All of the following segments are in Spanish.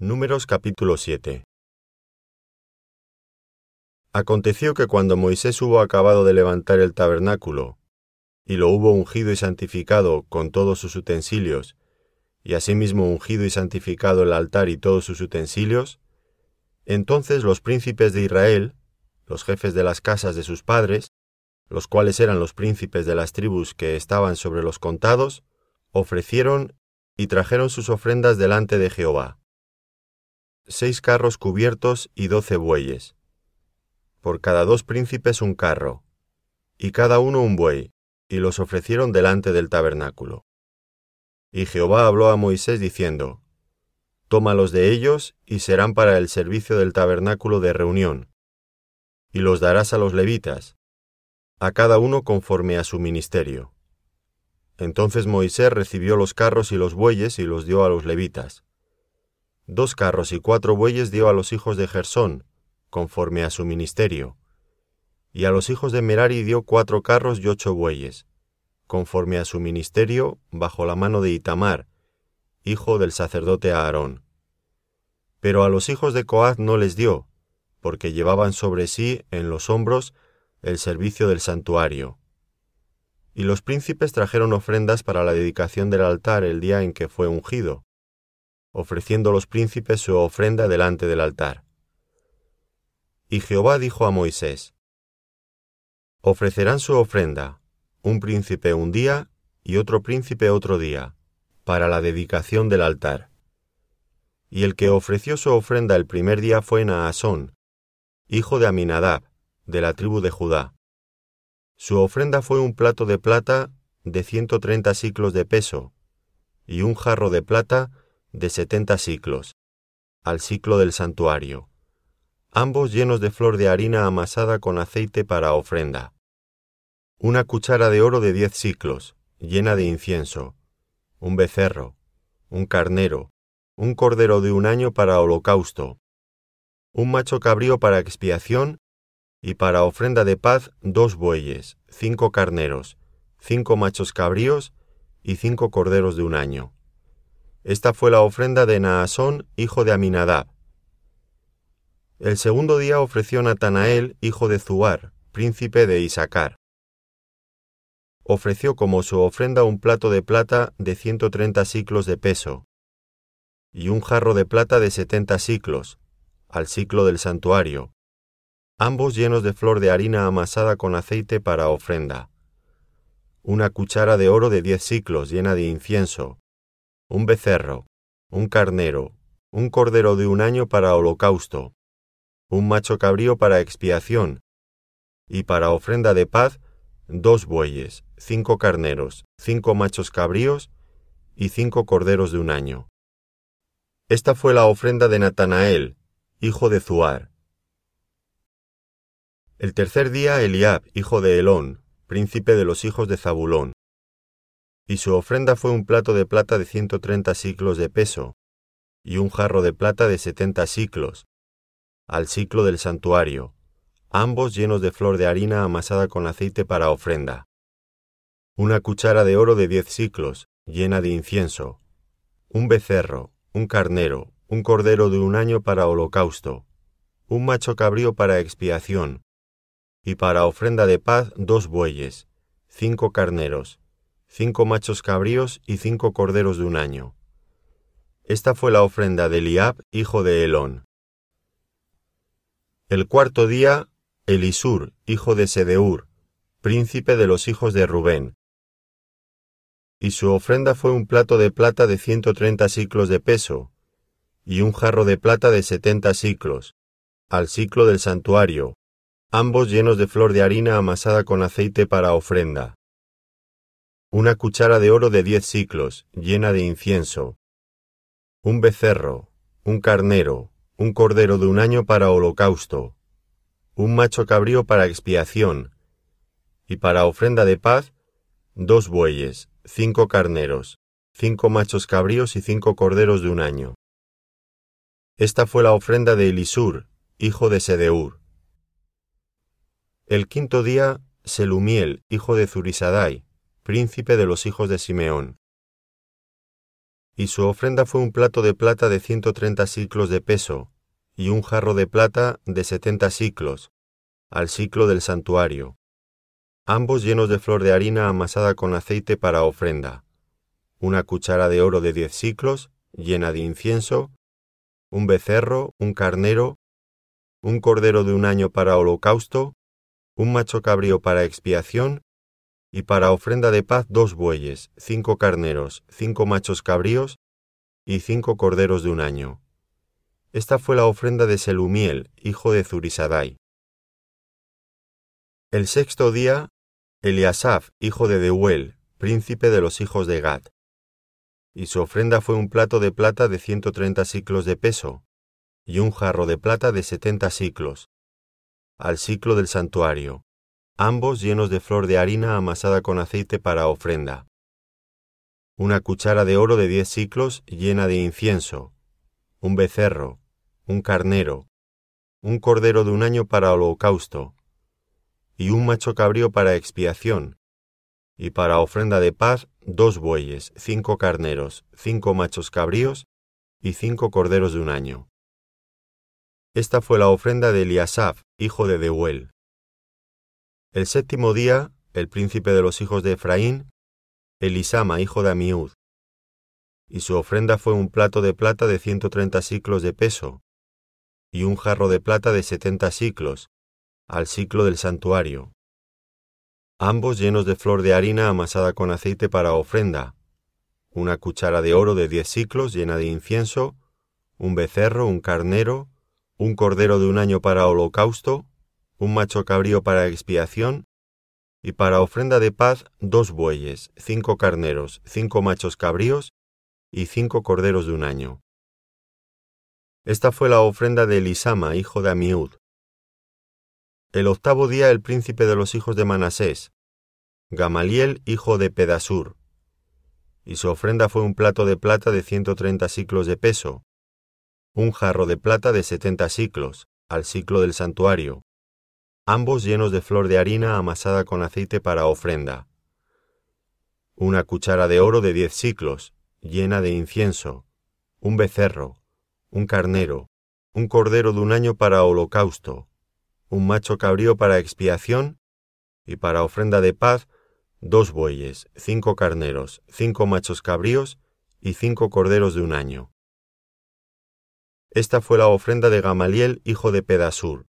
Números capítulo 7 Aconteció que cuando Moisés hubo acabado de levantar el tabernáculo, y lo hubo ungido y santificado con todos sus utensilios, y asimismo ungido y santificado el altar y todos sus utensilios, entonces los príncipes de Israel, los jefes de las casas de sus padres, los cuales eran los príncipes de las tribus que estaban sobre los contados, ofrecieron y trajeron sus ofrendas delante de Jehová. Seis carros cubiertos y doce bueyes. Por cada dos príncipes un carro, y cada uno un buey, y los ofrecieron delante del tabernáculo. Y Jehová habló a Moisés diciendo, Tómalos de ellos y serán para el servicio del tabernáculo de reunión, y los darás a los levitas, a cada uno conforme a su ministerio. Entonces Moisés recibió los carros y los bueyes y los dio a los levitas. Dos carros y cuatro bueyes dio a los hijos de Gersón, conforme a su ministerio. Y a los hijos de Merari dio cuatro carros y ocho bueyes, conforme a su ministerio, bajo la mano de Itamar, hijo del sacerdote Aarón. Pero a los hijos de Coaz no les dio, porque llevaban sobre sí en los hombros el servicio del santuario. Y los príncipes trajeron ofrendas para la dedicación del altar el día en que fue ungido, ofreciendo los príncipes su ofrenda delante del altar. Y Jehová dijo a Moisés, Ofrecerán su ofrenda, un príncipe un día y otro príncipe otro día, para la dedicación del altar. Y el que ofreció su ofrenda el primer día fue Naasón, hijo de Aminadab, de la tribu de Judá. Su ofrenda fue un plato de plata de ciento treinta siclos de peso, y un jarro de plata de setenta siclos, al ciclo del santuario, ambos llenos de flor de harina amasada con aceite para ofrenda. Una cuchara de oro de diez siclos, llena de incienso, un becerro, un carnero, un cordero de un año para holocausto, un macho cabrío para expiación y para ofrenda de paz dos bueyes, cinco carneros, cinco machos cabríos y cinco corderos de un año. Esta fue la ofrenda de Naasón, hijo de Aminadab. El segundo día ofreció Natanael, hijo de Zuar, príncipe de Isaacar. Ofreció como su ofrenda un plato de plata de ciento treinta siclos de peso, y un jarro de plata de setenta siclos, al ciclo del santuario, ambos llenos de flor de harina amasada con aceite para ofrenda, una cuchara de oro de diez siclos llena de incienso, un becerro, un carnero, un cordero de un año para holocausto, un macho cabrío para expiación, y para ofrenda de paz, dos bueyes, cinco carneros, cinco machos cabríos y cinco corderos de un año. Esta fue la ofrenda de Natanael, hijo de Zuar, el tercer día Eliab, hijo de Elón, príncipe de los hijos de Zabulón. Y su ofrenda fue un plato de plata de ciento treinta siclos de peso, y un jarro de plata de setenta siclos, al ciclo del santuario, ambos llenos de flor de harina amasada con aceite para ofrenda. Una cuchara de oro de diez siclos, llena de incienso, un becerro, un carnero, un cordero de un año para holocausto, un macho cabrío para expiación, y para ofrenda de paz dos bueyes, cinco carneros, cinco machos cabríos y cinco corderos de un año. Esta fue la ofrenda de Eliab, hijo de Elón. El cuarto día, Elisur, hijo de Sedeur, príncipe de los hijos de Rubén. Y su ofrenda fue un plato de plata de ciento treinta siclos de peso, y un jarro de plata de setenta siclos, al ciclo del santuario, ambos llenos de flor de harina amasada con aceite para ofrenda. Una cuchara de oro de diez siclos, llena de incienso. Un becerro, un carnero, un cordero de un año para holocausto. Un macho cabrío para expiación. Y para ofrenda de paz, dos bueyes, cinco carneros, cinco machos cabríos y cinco corderos de un año. Esta fue la ofrenda de Elisur, hijo de Sedeur. El quinto día, Selumiel, hijo de Zurisadai, príncipe de los hijos de Simeón. Y su ofrenda fue un plato de plata de ciento treinta siclos de peso, y un jarro de plata de setenta siclos, al ciclo del santuario, ambos llenos de flor de harina amasada con aceite para ofrenda, una cuchara de oro de diez siclos, llena de incienso, un becerro, un carnero, un cordero de un año para holocausto, un macho cabrío para expiación, y para ofrenda de paz dos bueyes, cinco carneros, cinco machos cabríos y cinco corderos de un año. Esta fue la ofrenda de Selumiel, hijo de Zurisadai. El sexto día, Eliasaf, hijo de Deuel, príncipe de los hijos de Gad. Y su ofrenda fue un plato de plata de ciento treinta siclos de peso, y un jarro de plata de setenta siclos, al ciclo del santuario, ambos llenos de flor de harina amasada con aceite para ofrenda. Una cuchara de oro de diez siclos llena de incienso, un becerro, un carnero, un cordero de un año para holocausto, y un macho cabrío para expiación, y para ofrenda de paz dos bueyes, cinco carneros, cinco machos cabríos y cinco corderos de un año. Esta fue la ofrenda de Eliasaf, hijo de Deuel. El séptimo día, el príncipe de los hijos de Efraín, Elisama, hijo de Amiud. Y su ofrenda fue un plato de plata de ciento treinta siclos de peso, y un jarro de plata de setenta siclos, al ciclo del santuario, ambos llenos de flor de harina amasada con aceite para ofrenda, una cuchara de oro de diez siclos llena de incienso, un becerro, un carnero, un cordero de un año para holocausto, un macho cabrío para expiación, y para ofrenda de paz dos bueyes, cinco carneros, cinco machos cabríos y cinco corderos de un año. Esta fue la ofrenda de Elisama, hijo de Amiud. El octavo día el príncipe de los hijos de Manasés, Gamaliel, hijo de Pedasur. Y su ofrenda fue un plato de plata de ciento treinta siclos de peso, un jarro de plata de setenta siclos, al ciclo del santuario, ambos llenos de flor de harina amasada con aceite para ofrenda. Una cuchara de oro de diez siclos, llena de incienso, un becerro, un carnero, un cordero de un año para holocausto, un macho cabrío para expiación, y para ofrenda de paz, dos bueyes, cinco carneros, cinco machos cabríos y cinco corderos de un año. Esta fue la ofrenda de Gamaliel, hijo de Pedasur,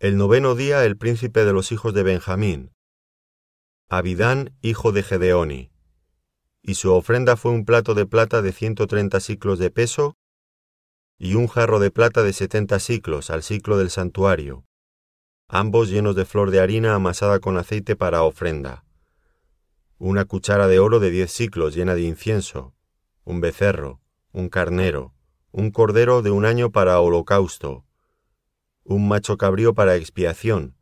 el noveno día el príncipe de los hijos de Benjamín, Abidán, hijo de Gedeoni, y su ofrenda fue un plato de plata de ciento treinta siclos de peso y un jarro de plata de setenta siclos al ciclo del santuario, ambos llenos de flor de harina amasada con aceite para ofrenda, una cuchara de oro de diez siclos llena de incienso, un becerro, un carnero, un cordero de un año para holocausto, un macho cabrío para expiación,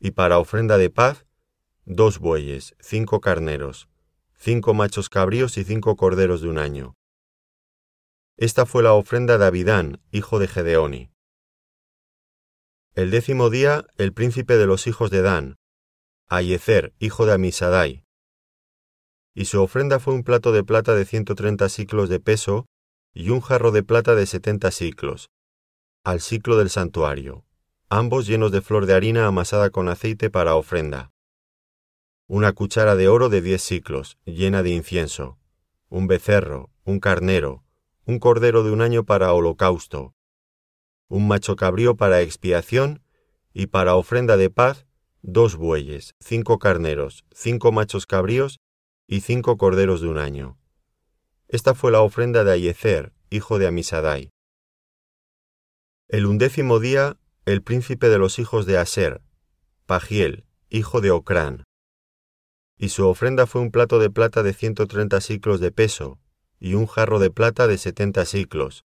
y para ofrenda de paz, dos bueyes, cinco carneros, cinco machos cabríos y cinco corderos de un año. Esta fue la ofrenda de Abidán, hijo de Gedeoni. El décimo día, el príncipe de los hijos de Dan, Ayezer, hijo de Amisadai. Y su ofrenda fue un plato de plata de ciento treinta siclos de peso y un jarro de plata de setenta siclos, al ciclo del santuario, ambos llenos de flor de harina amasada con aceite para ofrenda. Una cuchara de oro de diez ciclos, llena de incienso, un becerro, un carnero, un cordero de un año para holocausto, un macho cabrío para expiación y para ofrenda de paz, dos bueyes, cinco carneros, cinco machos cabríos y cinco corderos de un año. Esta fue la ofrenda de Ayezer, hijo de Amisadai. El undécimo día, el príncipe de los hijos de Aser, Pagiel, hijo de Ocrán. Y su ofrenda fue un plato de plata de ciento treinta siclos de peso, y un jarro de plata de setenta siclos,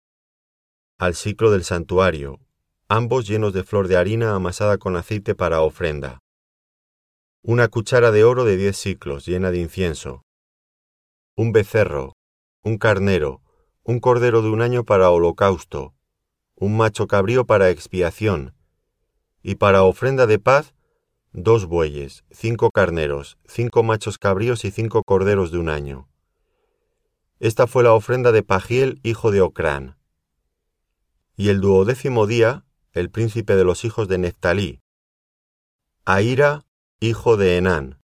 al ciclo del santuario, ambos llenos de flor de harina amasada con aceite para ofrenda. Una cuchara de oro de diez siclos llena de incienso. Un becerro, un carnero, un cordero de un año para holocausto, un macho cabrío para expiación, y para ofrenda de paz, dos bueyes, cinco carneros, cinco machos cabríos y cinco corderos de un año. Esta fue la ofrenda de Pagiel, hijo de Ocrán. Y el duodécimo día, el príncipe de los hijos de Neftalí, Aira, hijo de Enán.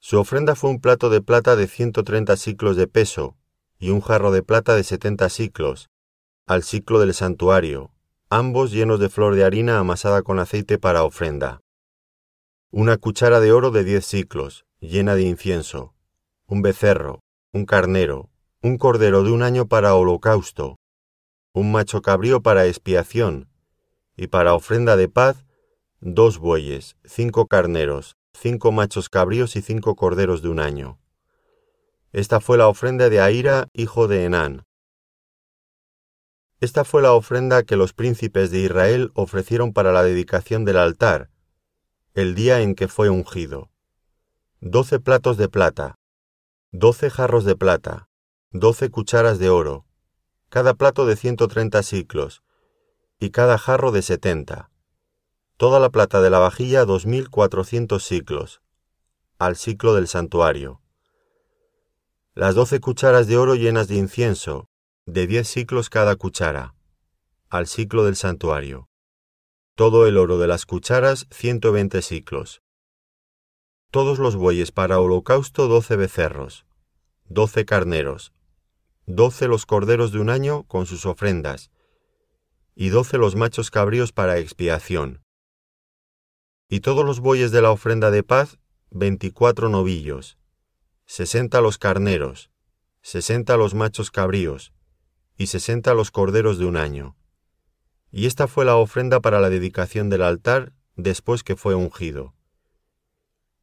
Su ofrenda fue un plato de plata de ciento treinta siclos de peso, y un jarro de plata de setenta siclos, al ciclo del santuario, ambos llenos de flor de harina amasada con aceite para ofrenda. Una cuchara de oro de diez ciclos, llena de incienso, un becerro, un carnero, un cordero de un año para holocausto, un macho cabrío para expiación, y para ofrenda de paz, dos bueyes, cinco carneros, cinco machos cabríos y cinco corderos de un año. Esta fue la ofrenda de Aira, hijo de Enán. Esta fue la ofrenda que los príncipes de Israel ofrecieron para la dedicación del altar, el día en que fue ungido. Doce platos de plata, doce jarros de plata, doce cucharas de oro, cada plato de ciento treinta siclos, y cada jarro de setenta. Toda la plata de la vajilla dos mil cuatrocientos siclos, al ciclo del santuario. Las doce cucharas de oro llenas de incienso, de diez siclos cada cuchara, al ciclo del santuario. Todo el oro de las cucharas ciento veinte siclos. Todos los bueyes para holocausto doce becerros, doce carneros, doce los corderos de un año con sus ofrendas, y doce los machos cabríos para expiación. Y todos los bueyes de la ofrenda de paz, veinticuatro novillos, sesenta los carneros, sesenta los machos cabríos, y sesenta los corderos de un año. Y esta fue la ofrenda para la dedicación del altar después que fue ungido.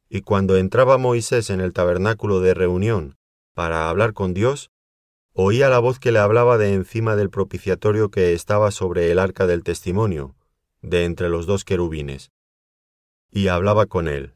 Y cuando entraba Moisés en el tabernáculo de reunión para hablar con Dios, oía la voz que le hablaba de encima del propiciatorio que estaba sobre el arca del testimonio, de entre los dos querubines, y hablaba con él.